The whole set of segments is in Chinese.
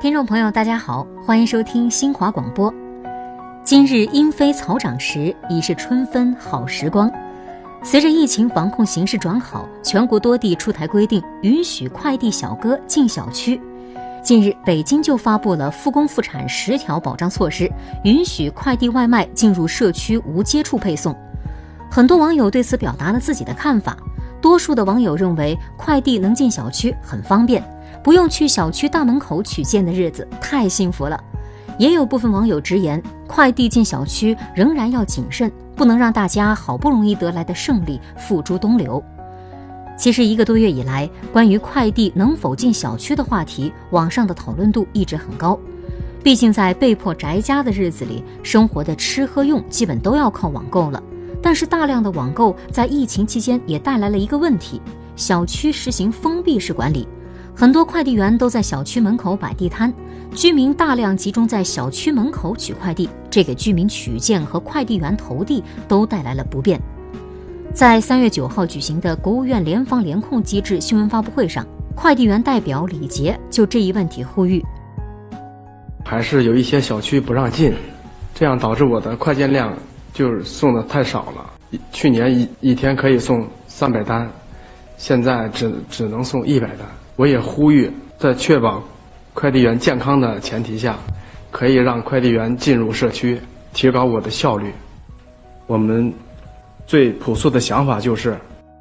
听众朋友，大家好，欢迎收听新华广播。今日莺飞草长时，已是春分好时光。随着疫情防控形势转好，全国多地出台规定，允许快递小哥进小区。近日，北京就发布了复工复产十条保障措施，允许快递外卖进入社区无接触配送。很多网友对此表达了自己的看法。多数的网友认为，快递能进小区很方便。不用去小区大门口取件的日子太幸福了，也有部分网友直言，快递进小区仍然要谨慎，不能让大家好不容易得来的胜利付诸东流。其实一个多月以来，关于快递能否进小区的话题，网上的讨论度一直很高。毕竟在被迫宅家的日子里，生活的吃喝用基本都要靠网购了。但是大量的网购在疫情期间也带来了一个问题：小区实行封闭式管理。很多快递员都在小区门口摆地摊，居民大量集中在小区门口取快递，这给居民取件和快递员投递都带来了不便。在三月九号举行的国务院联防联控机制新闻发布会上，快递员代表李杰就这一问题呼吁：还是有一些小区不让进，这样导致我的快件量就是送的太少了。去年一一天可以送三百单，现在只只能送一百单。我也呼吁，在确保快递员健康的前提下，可以让快递员进入社区，提高我的效率。我们最朴素的想法就是，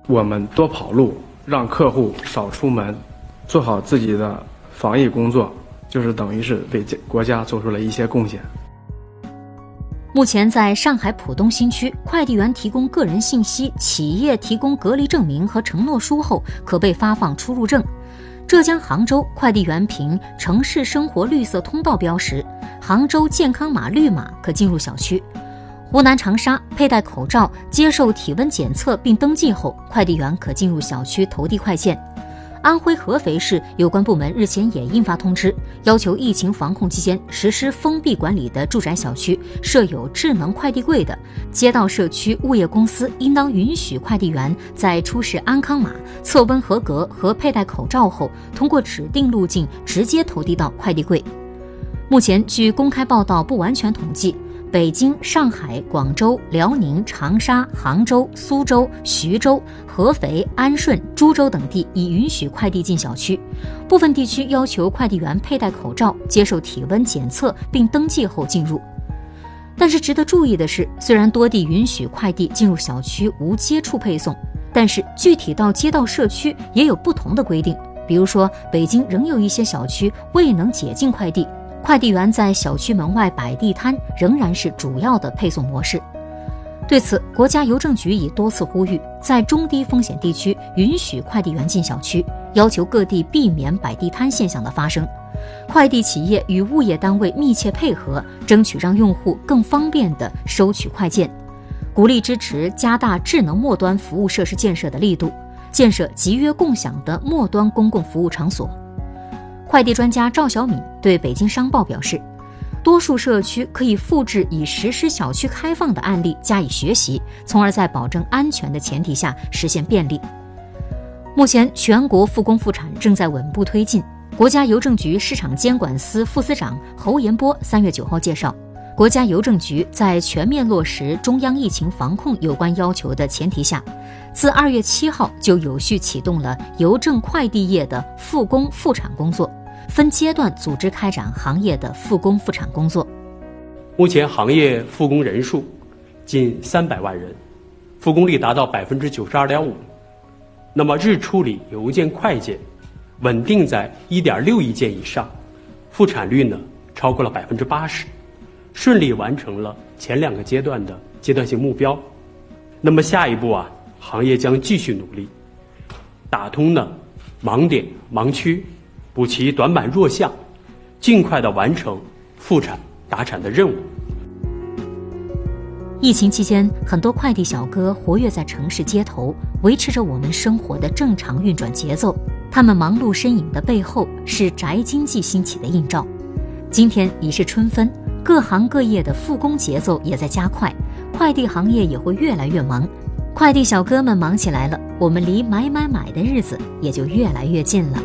我们多跑路，让客户少出门，做好自己的防疫工作，就是等于是为国家做出了一些贡献。目前，在上海浦东新区，快递员提供个人信息、企业提供隔离证明和承诺书后，可被发放出入证。浙江杭州快递员凭城市生活绿色通道标识，杭州健康码绿码可进入小区。湖南长沙佩戴口罩接受体温检测并登记后，快递员可进入小区投递快件。安徽合肥市有关部门日前也印发通知，要求疫情防控期间实施封闭管理的住宅小区设有智能快递柜的街道社区物业公司，应当允许快递员在出示安康码、测温合格和佩戴口罩后，通过指定路径直接投递到快递柜。目前，据公开报道不完全统计。北京、上海、广州、辽宁、长沙、杭州、苏州、徐州、合肥、安顺、株洲等地已允许快递进小区，部分地区要求快递员佩戴口罩、接受体温检测并登记后进入。但是值得注意的是，虽然多地允许快递进入小区无接触配送，但是具体到街道社区也有不同的规定。比如说，北京仍有一些小区未能解禁快递。快递员在小区门外摆地摊仍然是主要的配送模式。对此，国家邮政局已多次呼吁，在中低风险地区允许快递员进小区，要求各地避免摆地摊现象的发生。快递企业与物业单位密切配合，争取让用户更方便地收取快件。鼓励支持加大智能末端服务设施建设的力度，建设集约共享的末端公共服务场所。快递专家赵小敏对北京商报表示，多数社区可以复制已实施小区开放的案例加以学习，从而在保证安全的前提下实现便利。目前，全国复工复产正在稳步推进。国家邮政局市场监管司副司长侯延波三月九号介绍，国家邮政局在全面落实中央疫情防控有关要求的前提下，自二月七号就有序启动了邮政快递业的复工复产工作。分阶段组织开展行业的复工复产工作。目前行业复工人数近三百万人，复工率达到百分之九十二点五。那么日处理邮件快件稳定在一点六亿件以上，复产率呢超过了百分之八十，顺利完成了前两个阶段的阶段性目标。那么下一步啊，行业将继续努力，打通呢盲点盲区。补齐短板弱项，尽快的完成复产达产的任务。疫情期间，很多快递小哥活跃在城市街头，维持着我们生活的正常运转节奏。他们忙碌身影的背后，是宅经济兴起的映照。今天已是春分，各行各业的复工节奏也在加快，快递行业也会越来越忙。快递小哥们忙起来了，我们离买买买的日子也就越来越近了。